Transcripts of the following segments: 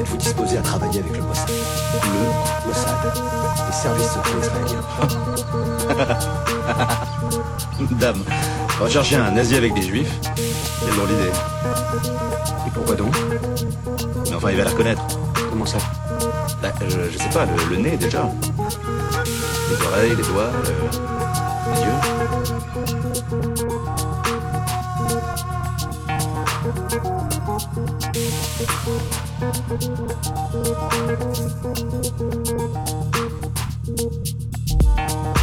Êtes-vous disposé à travailler avec le Mossad Le Mossad, les services secrets israéliens. Dame, rechercher un nazi avec des juifs Quelle drôle d'idée. Et pourquoi donc? Mais enfin, il va la reconnaître. Comment ça? Bah, je, je sais pas, le, le nez déjà. Les oreilles, les doigts, le- les yeux.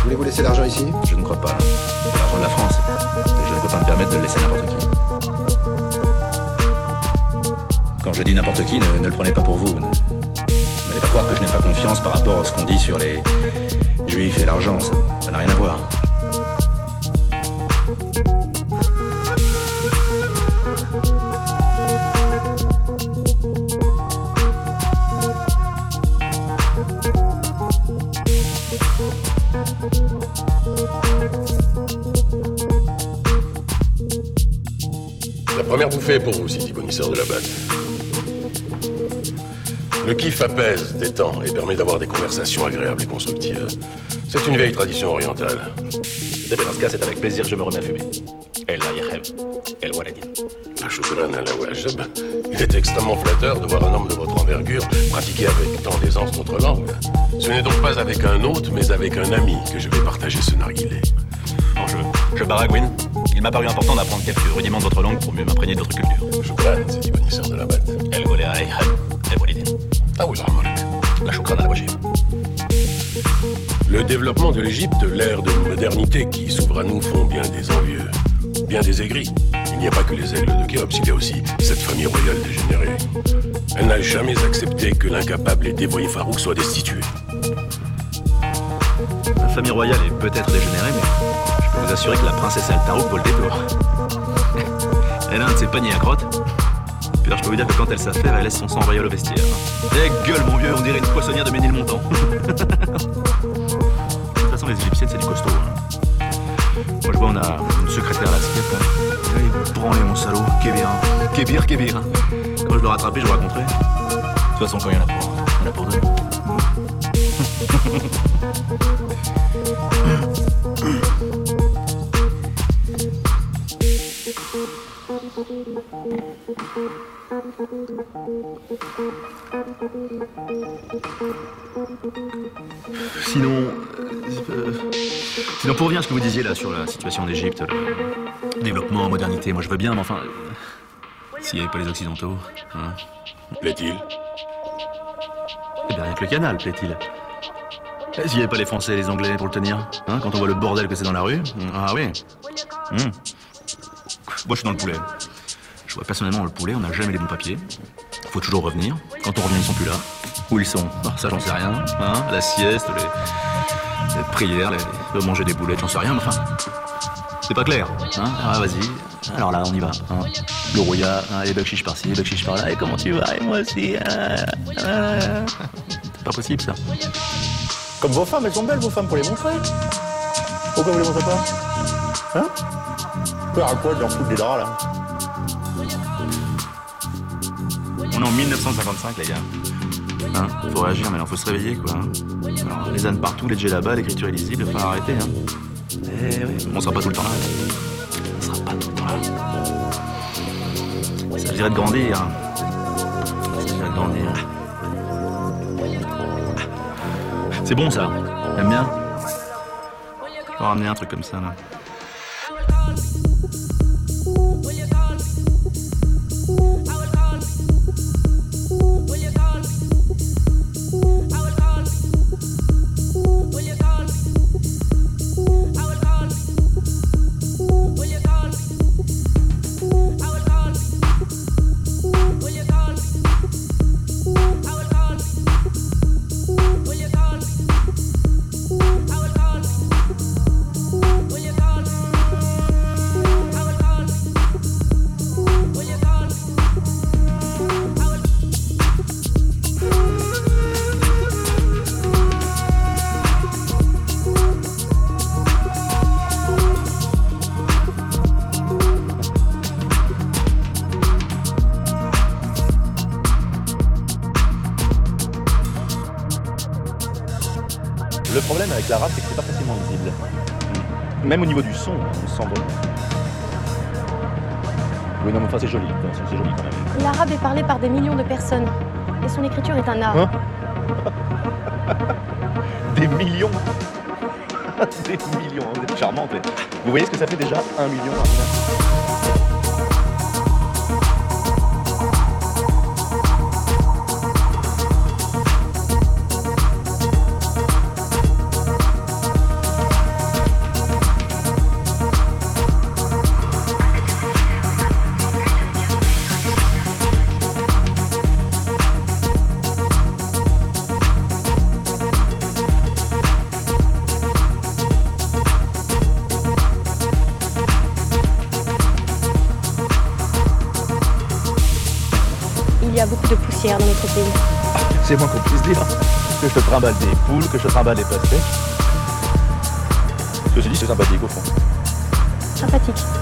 Voulez-vous laisser l'argent ici? Je ne crois pas. C'est l'argent de la France. Je ne peux pas me permettre de le laisser n'importe qui. Quand je dis n'importe qui, ne, ne le prenez pas pour vous. N'allez pas croire que je n'ai pas confiance par rapport à ce qu'on dit sur les juifs et l'argent. Ça n'a rien à voir. Pour vous, City Bonisseur de la batte. Le kiff apaise, détend et permet d'avoir des conversations agréables et constructives. C'est une vieille tradition orientale. Dans ce cas, c'est avec plaisir que je me remets à fumer. El Yahem, El Waladin. La chocolat à la wajab, il est extrêmement flatteur de voir un homme de votre envergure pratiquer avec tant d'aisance notre langue. Ce n'est donc pas avec un hôte, mais avec un ami que je vais partager ce narguilé. Bon, je, je baragouine. Il m'a paru important d'apprendre quelques rudiments de votre langue pour mieux m'imprégner d'autres cultures. Chocolat, City Bonisseur de la batte. El Yahem, El Waladin. Ah oui, Ramonek. La chocolat à la wajib. Le développement de l'Égypte, l'ère de modernité qui s'ouvre à nous font bien des envieux, bien des aigris. Il n'y a pas que les aigles de Khéops, il y a aussi cette famille royale dégénérée. Elle n'a jamais accepté que l'incapable et dévoyé Farouk soit destitué. La famille royale est peut-être dégénérée, mais vous assurer que la princesse Altarouk vaut le détour. elle a un de ses paniers à crottes. Puis alors, je peux vous dire que quand elle s'affaire, elle laisse son sang envahir le vestiaire. Eh gueule, mon vieux, on dirait une poissonnière de Ménilmontant. de toute façon, les égyptiennes, c'est du costaud. hein. Moi, je vois, on a une secrétaire à la skate, là. Allez, branlez, mon salaud. Kébir, hein. Kébir, Kébir. hein. Quand je le rattraper, je vous raconterai. De toute façon, quand il y en a pour, il y en a pour deux. Sinon, euh, sinon pour revenir à ce que vous disiez là sur la situation en Égypte, le développement, modernité, moi je veux bien, mais enfin, euh, s'il n'y avait pas les Occidentaux, hein, Plaît-il? Eh bien rien que le canal, plaît-il. Eh, S'il n'y avait pas les Français et les Anglais pour le tenir, hein, quand on voit le bordel que c'est dans la rue, ah oui. Hum. Moi je suis dans le poulet. Je vois personnellement le poulet, on n'a jamais les bons papiers. Faut toujours revenir. Quand on revient, ils sont plus là. Où ils sont? Ah, Ça, j'en sais rien. Hein la sieste, les, les prières, les, manger des boulettes, j'en sais rien, mais enfin. C'est pas clair. Hein ah, vas-y. Alors là, on y va. Hein. Le rouillard, hein, les bakchiches par-ci, les bakchiches par-là. Et comment tu vas? Et moi aussi. ah. C'est pas possible, ça. Comme vos femmes, elles sont belles, vos femmes, pour les montrer. Pourquoi vous les montrez pas? Hein? Faire à quoi de leur foutre des draps, là On est en 1955, les gars. Hein, faut réagir, mais il faut se réveiller, quoi. hein. Alors, les ânes partout, les là-bas, l'écriture illisible, il faut arrêter, hein. Eh on sera pas tout le temps là. On sera pas tout le temps là. Il s'agirait de grandir. s'agirait de grandir. C'est bon, ça. T'aimes bien? On va ramener un truc comme ça, là. Vous voyez ce que ça fait déjà? 1 million. À je trimballe des poules, que je trimballe des pastèques. Ceci dit, c'est sympathique au fond. Sympathique.